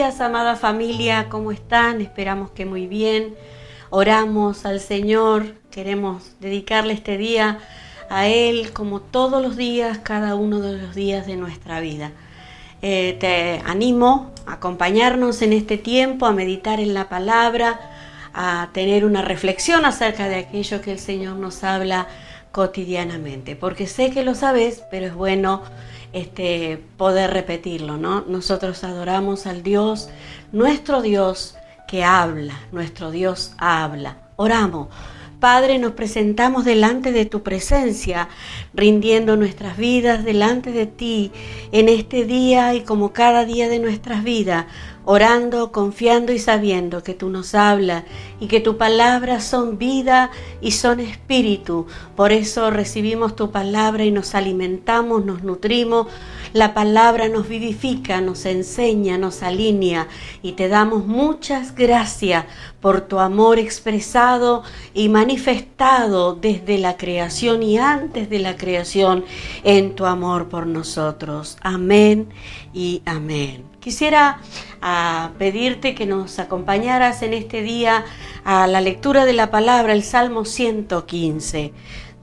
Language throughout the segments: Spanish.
amada familia, ¿cómo están? Esperamos que muy bien. Oramos al Señor, queremos dedicarle este día a Él como todos los días, cada uno de los días de nuestra vida. Eh, te animo a acompañarnos en este tiempo, a meditar en la palabra, a tener una reflexión acerca de aquello que el Señor nos habla cotidianamente, porque sé que lo sabes, pero es bueno este, poder repetirlo, ¿no? Nosotros adoramos al Dios, nuestro Dios que habla, nuestro Dios habla. Oramos. Padre, nos presentamos delante de tu presencia, rindiendo nuestras vidas delante de ti en este día y como cada día de nuestras vidas, orando, confiando y sabiendo que tú nos hablas y que tu palabra son vida y son espíritu. Por eso recibimos tu palabra y nos alimentamos, nos nutrimos. La palabra nos vivifica, nos enseña, nos alinea y te damos muchas gracias por tu amor expresado y manifestado desde la creación y antes de la creación en tu amor por nosotros. Amén y amén. Quisiera ah, pedirte que nos acompañaras en este día a la lectura de la palabra, el Salmo 115.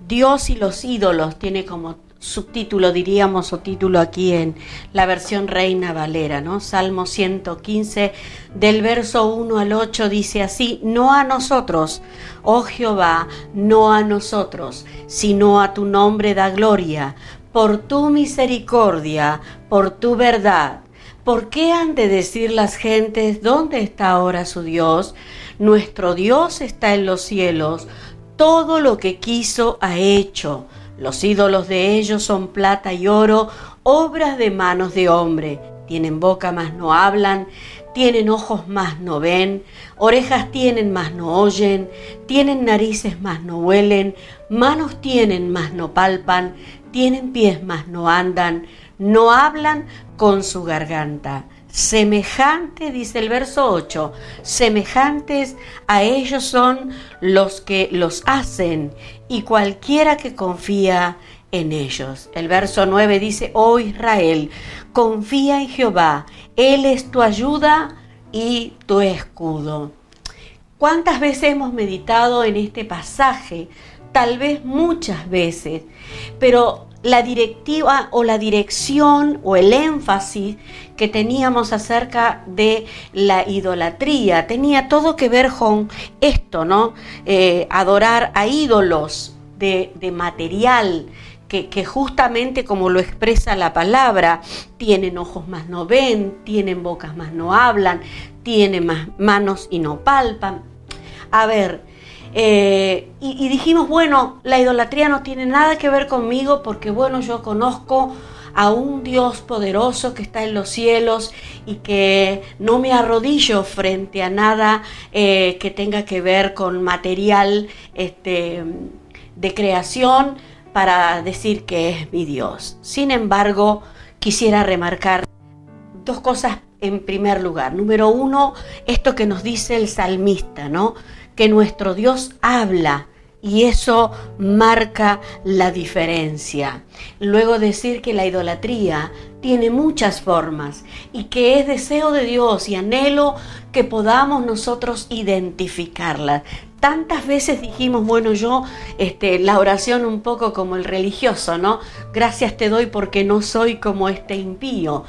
Dios y los ídolos tiene como subtítulo, diríamos, o título aquí en la versión Reina Valera, ¿no? Salmo 115, del verso 1 al 8, dice así, no a nosotros, oh Jehová, no a nosotros, sino a tu nombre da gloria, por tu misericordia, por tu verdad ¿Por qué han de decir las gentes, ¿dónde está ahora su Dios? Nuestro Dios está en los cielos, todo lo que quiso ha hecho. Los ídolos de ellos son plata y oro, obras de manos de hombre. Tienen boca mas no hablan, tienen ojos mas no ven, orejas tienen mas no oyen, tienen narices mas no huelen, manos tienen mas no palpan, tienen pies mas no andan, no hablan con su garganta. Semejante, dice el verso 8, semejantes a ellos son los que los hacen y cualquiera que confía en ellos. El verso 9 dice, oh Israel, confía en Jehová, Él es tu ayuda y tu escudo. ¿Cuántas veces hemos meditado en este pasaje? Tal vez muchas veces, pero la directiva o la dirección o el énfasis que teníamos acerca de la idolatría. Tenía todo que ver con esto, ¿no? Eh, adorar a ídolos de, material. Que, que, justamente como lo expresa la palabra, tienen ojos más no ven, tienen bocas más no hablan, tienen más manos y no palpan. A ver, eh, y, dijimos, bueno, la idolatría no tiene nada que ver conmigo porque, bueno, yo conozco a un Dios poderoso que está en los cielos y que no me arrodillo frente a nada eh, que tenga que ver con material este, de creación para decir que es mi Dios. Sin embargo, quisiera remarcar dos cosas en primer lugar. Número uno, esto que nos dice el salmista, ¿no? Que nuestro Dios habla y eso marca la diferencia. Luego decir que la idolatría tiene muchas formas y que es deseo de Dios y anhelo que podamos nosotros identificarlas. Tantas veces dijimos, bueno, yo, este, la oración un poco como el religioso, ¿no? Gracias te doy porque no soy como este impío.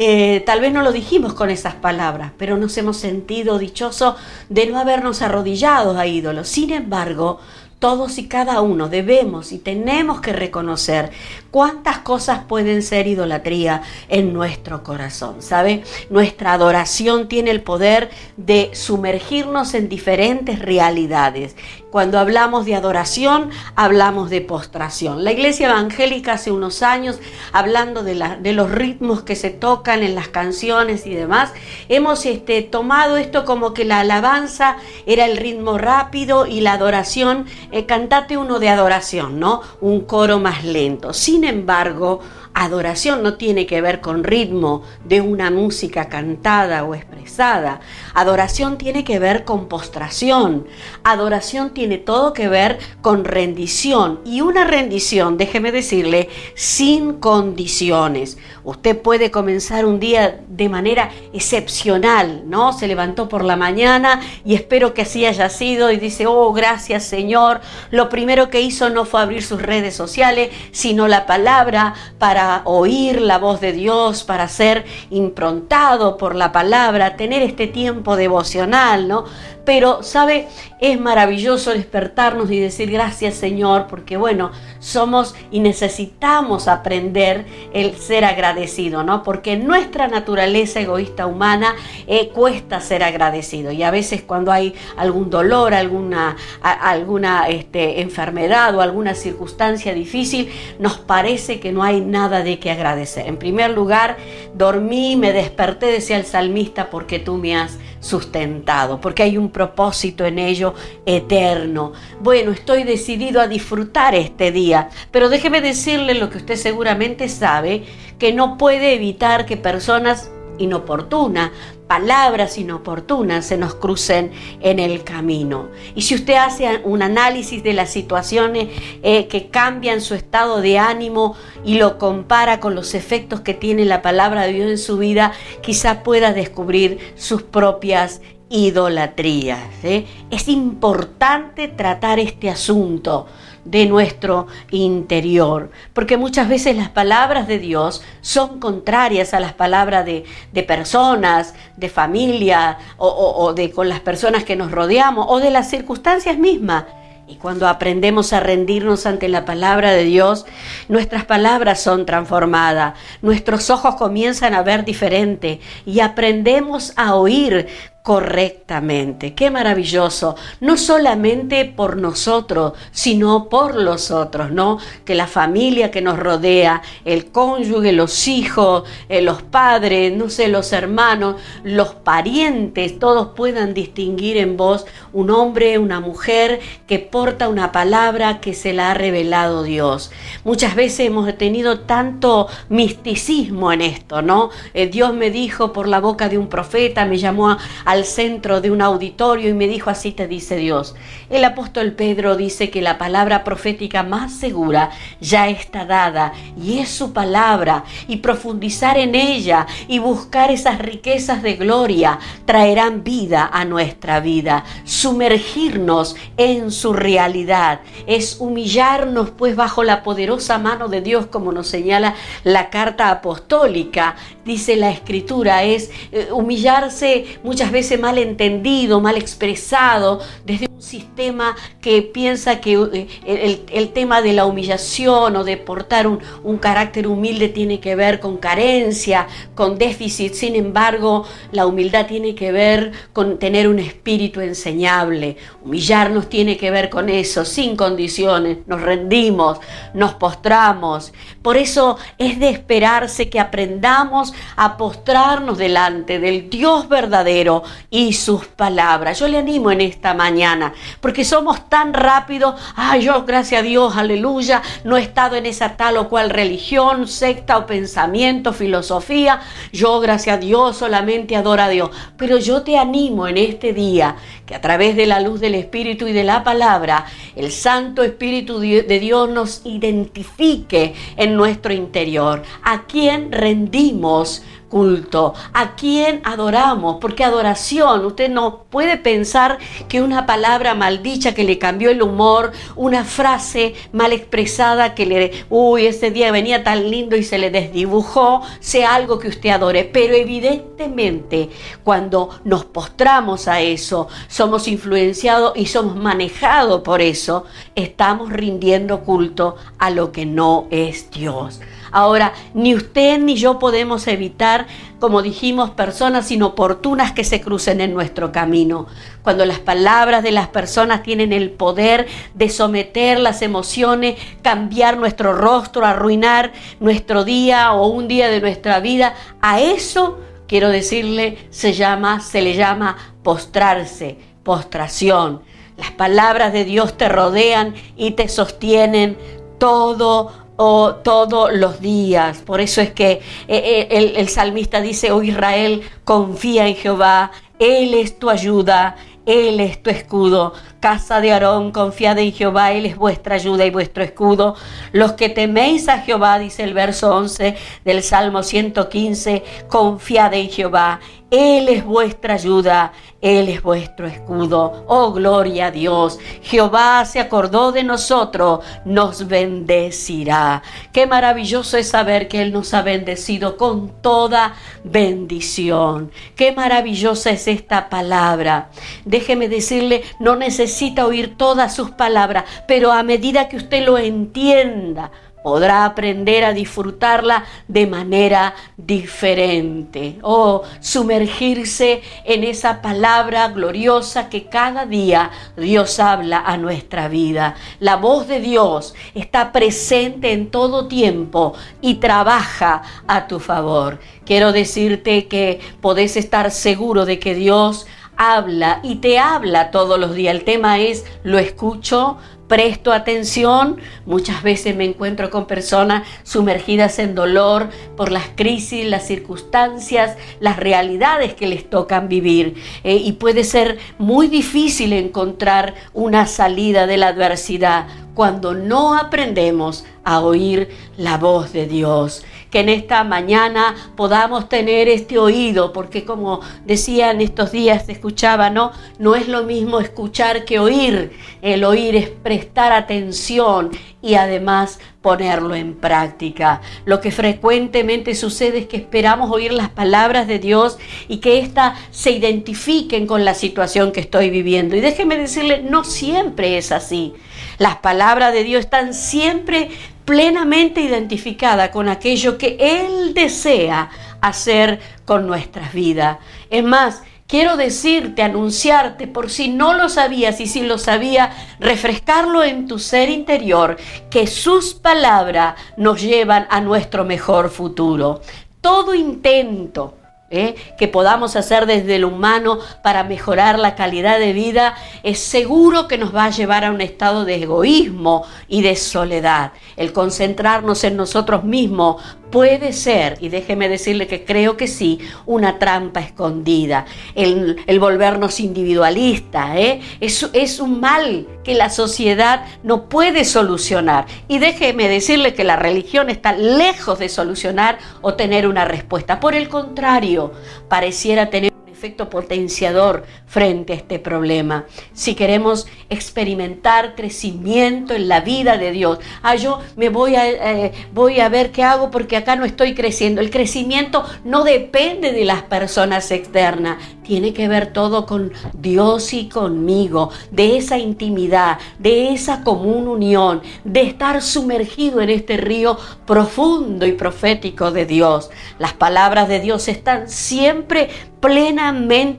Eh, tal vez no lo dijimos con esas palabras, pero nos hemos sentido dichosos de no habernos arrodillado a ídolos. Sin embargo, todos y cada uno debemos y tenemos que reconocer cuántas cosas pueden ser idolatría en nuestro corazón, ¿sabe? Nuestra adoración tiene el poder de sumergirnos en diferentes realidades. Cuando hablamos de adoración, hablamos de postración. La iglesia evangélica hace unos años, hablando de, los ritmos que se tocan en las canciones y demás, hemos este, tomado esto como que la alabanza era el ritmo rápido y la adoración eh, cantate uno de adoración, ¿no? Un coro más lento. Sin embargo, Adoración no tiene que ver con ritmo de una música cantada o expresada. Adoración tiene que ver con postración. Adoración tiene todo que ver con rendición. Y una rendición, déjeme decirle, sin condiciones. Usted puede comenzar un día de manera excepcional, ¿no? Se levantó por la mañana y espero que así haya sido y dice, oh, gracias Señor. Lo primero que hizo no fue abrir sus redes sociales, sino la palabra para oír la voz de Dios, para ser improntado por la palabra, tener este tiempo devocional, ¿no? Pero, ¿sabe? Es maravilloso despertarnos y decir gracias Señor, porque bueno, somos y necesitamos aprender el ser agradecido, ¿no? Porque nuestra naturaleza egoísta humana eh, cuesta ser agradecido y a veces cuando hay algún dolor, alguna, alguna este, enfermedad o alguna circunstancia difícil, nos parece que no hay nada de que agradecer. En primer lugar, dormí, me desperté, decía el salmista, porque tú me has sustentado, porque hay un propósito en ello eterno. Bueno, estoy decidido a disfrutar este día, pero déjeme decirle lo que usted seguramente sabe, que no puede evitar que personas inoportunas, palabras inoportunas se nos crucen en el camino. Y si usted hace un análisis de las situaciones eh, que cambian su estado de ánimo y lo compara con los efectos que tiene la palabra de Dios en su vida, quizá pueda descubrir sus propias idolatrías. ¿eh? Es importante tratar este asunto de nuestro interior, porque muchas veces las palabras de Dios son contrarias a las palabras de, personas, de familia o, o de con las personas que nos rodeamos o de las circunstancias mismas. Y cuando aprendemos a rendirnos ante la palabra de Dios, nuestras palabras son transformadas, nuestros ojos comienzan a ver diferente y aprendemos a oír correctamente. Qué maravilloso, no solamente por nosotros, sino por los otros, ¿no? Que la familia que nos rodea, el cónyuge, los hijos, eh, los padres, no sé, los hermanos, los parientes, todos puedan distinguir en vos un hombre, una mujer que porta una palabra que se la ha revelado Dios. Muchas veces hemos tenido tanto misticismo en esto, ¿no? Eh, Dios me dijo por la boca de un profeta, me llamó a, al centro de un auditorio y me dijo, así te dice Dios. El apóstol Pedro dice que la palabra profética más segura ya está dada y es su palabra y profundizar en ella y buscar esas riquezas de gloria traerán vida a nuestra vida. Sumergirnos en su realidad es humillarnos pues bajo la poderosa mano de Dios como nos señala la carta apostólica. Dice la escritura, es eh, humillarse muchas veces mal entendido, mal expresado, desde un sistema que piensa que eh, el, tema de la humillación o de portar un, carácter humilde tiene que ver con carencia, con déficit. Sin embargo, la humildad tiene que ver con tener un espíritu enseñable. Humillarnos tiene que ver con eso, sin condiciones. Nos rendimos, nos postramos. Por eso es de esperarse que aprendamos a postrarnos delante del Dios verdadero y sus palabras. Yo le animo en esta mañana, porque somos tan rápidos, ay, yo gracias a Dios, aleluya, no he estado en esa tal o cual religión, secta o pensamiento, filosofía, yo gracias a Dios solamente adoro a Dios. Pero yo te animo en este día que a través de la luz del Espíritu y de la palabra, el Santo Espíritu de Dios nos identifique en nuestro interior. ¿A quién rendimos? Culto, a quién adoramos, porque adoración, usted no puede pensar que una palabra maldicha que le cambió el humor, una frase mal expresada que le, uy, ese día venía tan lindo y se le desdibujó, sea algo que usted adore, pero evidentemente cuando nos postramos a eso, somos influenciados y somos manejados por eso, estamos rindiendo culto a lo que no es Dios. Ahora, ni usted ni yo podemos evitar, como dijimos, personas inoportunas que se crucen en nuestro camino. Cuando las palabras de las personas tienen el poder de someter las emociones, cambiar nuestro rostro, arruinar nuestro día o un día de nuestra vida, a eso quiero decirle, se llama, se le llama postrarse, postración. Las palabras de Dios te rodean y te sostienen todo oh, todos los días. Por eso es que eh, eh, el, el salmista dice, oh Israel, confía en Jehová, Él es tu ayuda, Él es tu escudo. Casa de Aarón, confiad en Jehová, Él es vuestra ayuda y vuestro escudo. Los que teméis a Jehová, dice el verso 11 del Salmo 115, confiad en Jehová, Él es vuestra ayuda, Él es vuestro escudo. Oh, gloria a Dios. Jehová se acordó de nosotros, nos bendecirá. Qué maravilloso es saber que Él nos ha bendecido con toda bendición. Qué maravillosa es esta palabra. Déjeme decirle, no necesito necesita oír todas sus palabras, pero a medida que usted lo entienda, podrá aprender a disfrutarla de manera diferente. O sumergirse en esa palabra gloriosa que cada día Dios habla a nuestra vida. La voz de Dios está presente en todo tiempo y trabaja a tu favor. Quiero decirte que podés estar seguro de que Dios habla y te habla todos los días. El tema es, lo escucho, presto atención. Muchas veces me encuentro con personas sumergidas en dolor por las crisis, las circunstancias, las realidades que les tocan vivir. Eh, y puede ser muy difícil encontrar una salida de la adversidad cuando no aprendemos a oír la voz de Dios que en esta mañana podamos tener este oído, porque como decían estos días, se escuchaba, ¿no? No es lo mismo escuchar que oír. El oír es prestar atención y además ponerlo en práctica. Lo que frecuentemente sucede es que esperamos oír las palabras de Dios y que éstas se identifiquen con la situación que estoy viviendo. Y déjeme decirle, no siempre es así. Las palabras de Dios están siempre plenamente identificada con aquello que Él desea hacer con nuestras vidas. Es más, quiero decirte, anunciarte, por si no lo sabías y si lo sabía, refrescarlo en tu ser interior, que sus palabras nos llevan a nuestro mejor futuro. Todo intento ¿eh? que podamos hacer desde el humano para mejorar la calidad de vida, es seguro que nos va a llevar a un estado de egoísmo y de soledad. El concentrarnos en nosotros mismos puede ser, y déjeme decirle que creo que sí, una trampa escondida. El, volvernos individualistas ¿eh? es, es un mal que la sociedad no puede solucionar. Y déjeme decirle que la religión está lejos de solucionar o tener una respuesta. Por el contrario, pareciera tener efecto potenciador frente a este problema. Si queremos experimentar crecimiento en la vida de Dios, ah, yo me voy a, eh, voy a ver qué hago porque acá no estoy creciendo. El crecimiento no depende de las personas externas, tiene que ver todo con Dios y conmigo, de esa intimidad, de esa común unión, de estar sumergido en este río profundo y profético de Dios. Las palabras de Dios están siempre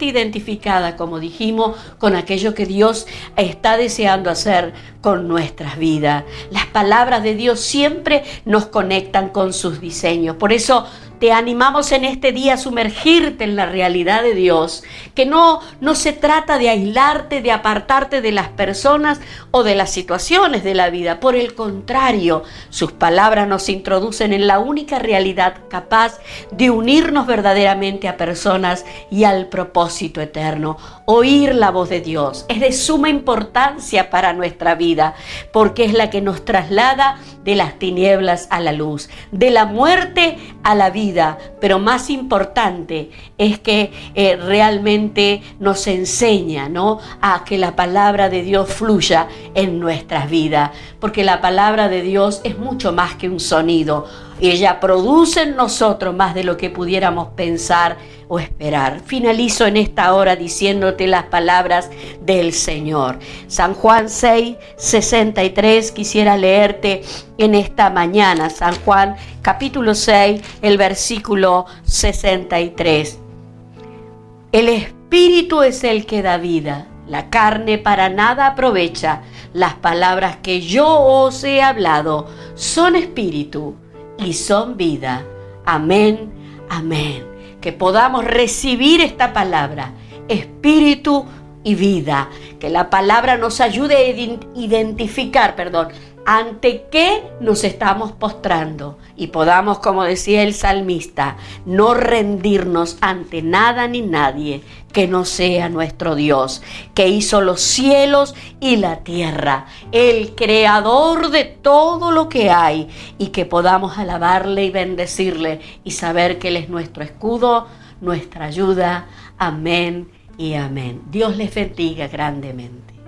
identificada, como dijimos, con aquello que Dios está deseando hacer con nuestras vidas. Las palabras de Dios siempre nos conectan con sus diseños. Por eso te animamos en este día a sumergirte en la realidad de Dios, que no, no se trata de aislarte, de apartarte de las personas o de las situaciones de la vida. Por el contrario, sus palabras nos introducen en la única realidad capaz de unirnos verdaderamente a personas y al propósito eterno. Oír la voz de Dios es de suma importancia para nuestra vida, porque es la que nos traslada de las tinieblas a la luz, de la muerte a la vida pero más importante es que eh, realmente nos enseña ¿no? a que la palabra de Dios fluya en nuestras vidas, porque la palabra de Dios es mucho más que un sonido. Ella produce en nosotros más de lo que pudiéramos pensar o esperar. Finalizo en esta hora diciéndote las palabras del Señor. San Juan 6, 63, quisiera leerte en esta mañana. San Juan capítulo 6, el versículo 63. El Espíritu es el que da vida. La carne para nada aprovecha. Las palabras que yo os he hablado son espíritu y son vida. Amén, amén que podamos recibir esta palabra, espíritu y vida, que la palabra nos ayude a identificar, perdón, ante qué nos estamos postrando y podamos, como decía el salmista, no rendirnos ante nada ni nadie que no sea nuestro Dios, que hizo los cielos y la tierra, el creador de todo lo que hay, y que podamos alabarle y bendecirle y saber que Él es nuestro escudo, nuestra ayuda. Amén y amén. Dios les bendiga grandemente.